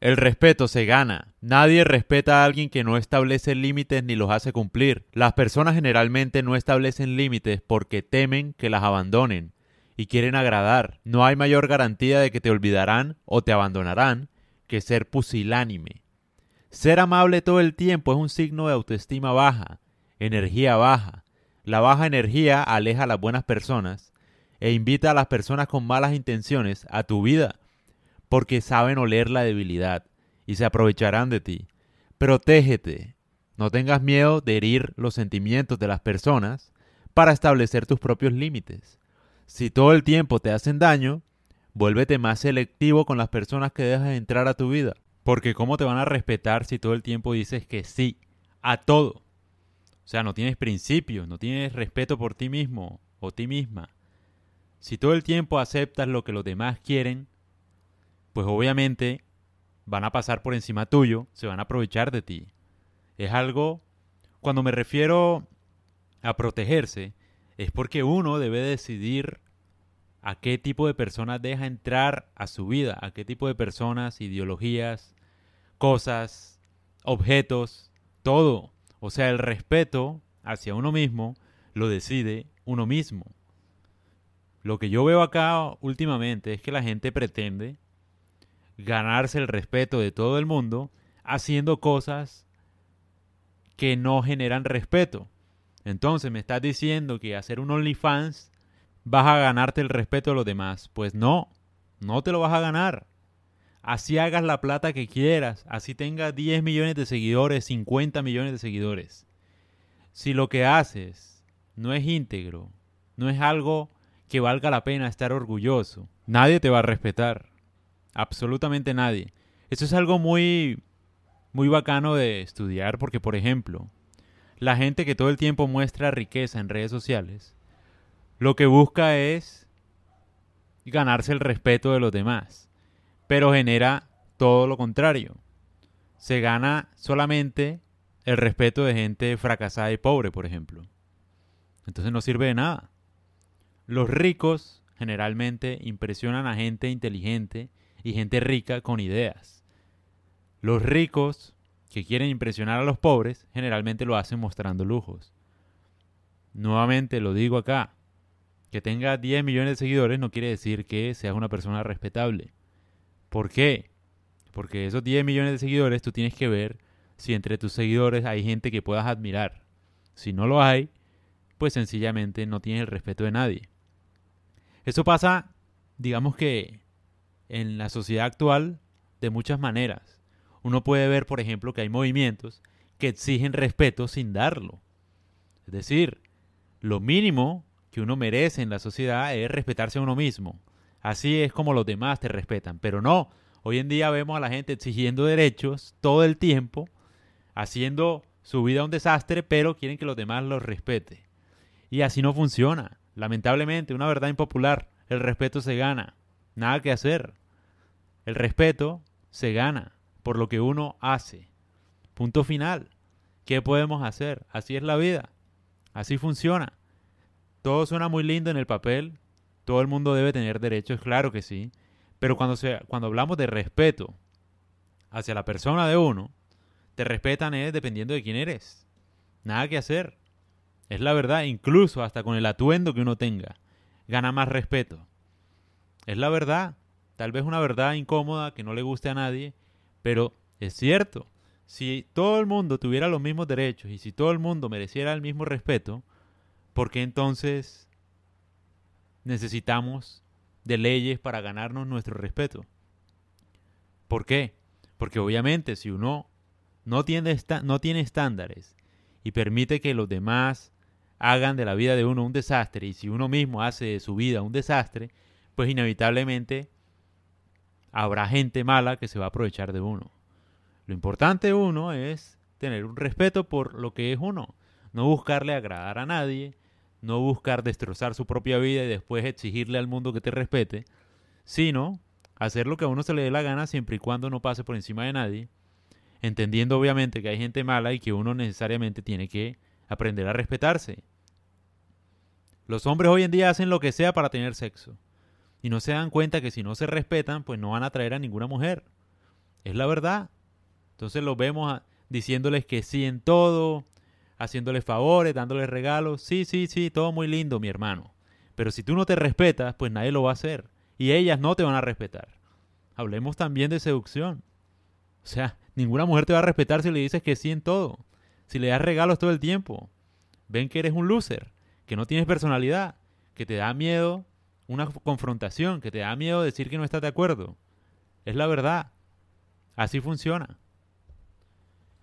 El respeto se gana. Nadie respeta a alguien que no establece límites ni los hace cumplir. Las personas generalmente no establecen límites porque temen que las abandonen y quieren agradar. No hay mayor garantía de que te olvidarán o te abandonarán que ser pusilánime. Ser amable todo el tiempo es un signo de autoestima baja, energía baja. La baja energía aleja a las buenas personas e invita a las personas con malas intenciones a tu vida porque saben oler la debilidad y se aprovecharán de ti. Protégete. No tengas miedo de herir los sentimientos de las personas para establecer tus propios límites. Si todo el tiempo te hacen daño, vuélvete más selectivo con las personas que dejas entrar a tu vida. Porque ¿cómo te van a respetar si todo el tiempo dices que sí a todo? O sea, no tienes principios, no tienes respeto por ti mismo o ti misma. Si todo el tiempo aceptas lo que los demás quieren, pues obviamente van a pasar por encima tuyo, se van a aprovechar de ti. Es algo, cuando me refiero a protegerse, es porque uno debe decidir a qué tipo de personas deja entrar a su vida, a qué tipo de personas, ideologías, cosas, objetos, todo. O sea, el respeto hacia uno mismo lo decide uno mismo. Lo que yo veo acá últimamente es que la gente pretende ganarse el respeto de todo el mundo haciendo cosas que no generan respeto. Entonces me estás diciendo que hacer un OnlyFans vas a ganarte el respeto de los demás. Pues no, no te lo vas a ganar. Así hagas la plata que quieras, así tengas 10 millones de seguidores, 50 millones de seguidores. Si lo que haces no es íntegro, no es algo que valga la pena estar orgulloso, nadie te va a respetar. Absolutamente nadie. Eso es algo muy, muy bacano de estudiar porque, por ejemplo, la gente que todo el tiempo muestra riqueza en redes sociales, lo que busca es ganarse el respeto de los demás, pero genera todo lo contrario. Se gana solamente el respeto de gente fracasada y pobre, por ejemplo. Entonces no sirve de nada. Los ricos generalmente impresionan a gente inteligente y gente rica con ideas. Los ricos que quieren impresionar a los pobres generalmente lo hacen mostrando lujos. Nuevamente lo digo acá, que tenga 10 millones de seguidores no quiere decir que seas una persona respetable. ¿Por qué? Porque esos 10 millones de seguidores tú tienes que ver si entre tus seguidores hay gente que puedas admirar. Si no lo hay, pues sencillamente no tienes el respeto de nadie. Eso pasa, digamos que en la sociedad actual de muchas maneras. Uno puede ver, por ejemplo, que hay movimientos que exigen respeto sin darlo. Es decir, lo mínimo que uno merece en la sociedad es respetarse a uno mismo. Así es como los demás te respetan. Pero no, hoy en día vemos a la gente exigiendo derechos todo el tiempo, haciendo su vida un desastre, pero quieren que los demás los respete. Y así no funciona. Lamentablemente, una verdad impopular, el respeto se gana. Nada que hacer. El respeto se gana por lo que uno hace. Punto final. ¿Qué podemos hacer? Así es la vida. Así funciona. Todo suena muy lindo en el papel. Todo el mundo debe tener derechos, claro que sí. Pero cuando, se, cuando hablamos de respeto hacia la persona de uno, te respetan es dependiendo de quién eres. Nada que hacer. Es la verdad, incluso hasta con el atuendo que uno tenga. Gana más respeto. Es la verdad. Tal vez una verdad incómoda que no le guste a nadie, pero es cierto. Si todo el mundo tuviera los mismos derechos y si todo el mundo mereciera el mismo respeto, ¿por qué entonces necesitamos de leyes para ganarnos nuestro respeto? ¿Por qué? Porque obviamente si uno no tiene, no tiene estándares y permite que los demás hagan de la vida de uno un desastre y si uno mismo hace de su vida un desastre, pues inevitablemente habrá gente mala que se va a aprovechar de uno. Lo importante de uno es tener un respeto por lo que es uno, no buscarle agradar a nadie, no buscar destrozar su propia vida y después exigirle al mundo que te respete, sino hacer lo que a uno se le dé la gana siempre y cuando no pase por encima de nadie, entendiendo obviamente que hay gente mala y que uno necesariamente tiene que aprender a respetarse. Los hombres hoy en día hacen lo que sea para tener sexo y no se dan cuenta que si no se respetan, pues no van a atraer a ninguna mujer. Es la verdad. Entonces los vemos diciéndoles que sí en todo, haciéndoles favores, dándoles regalos. Sí, sí, sí, todo muy lindo, mi hermano. Pero si tú no te respetas, pues nadie lo va a hacer. Y ellas no te van a respetar. Hablemos también de seducción. O sea, ninguna mujer te va a respetar si le dices que sí en todo. Si le das regalos todo el tiempo. Ven que eres un loser, que no tienes personalidad, que te da miedo una confrontación, que te da miedo decir que no estás de acuerdo. Es la verdad. Así funciona.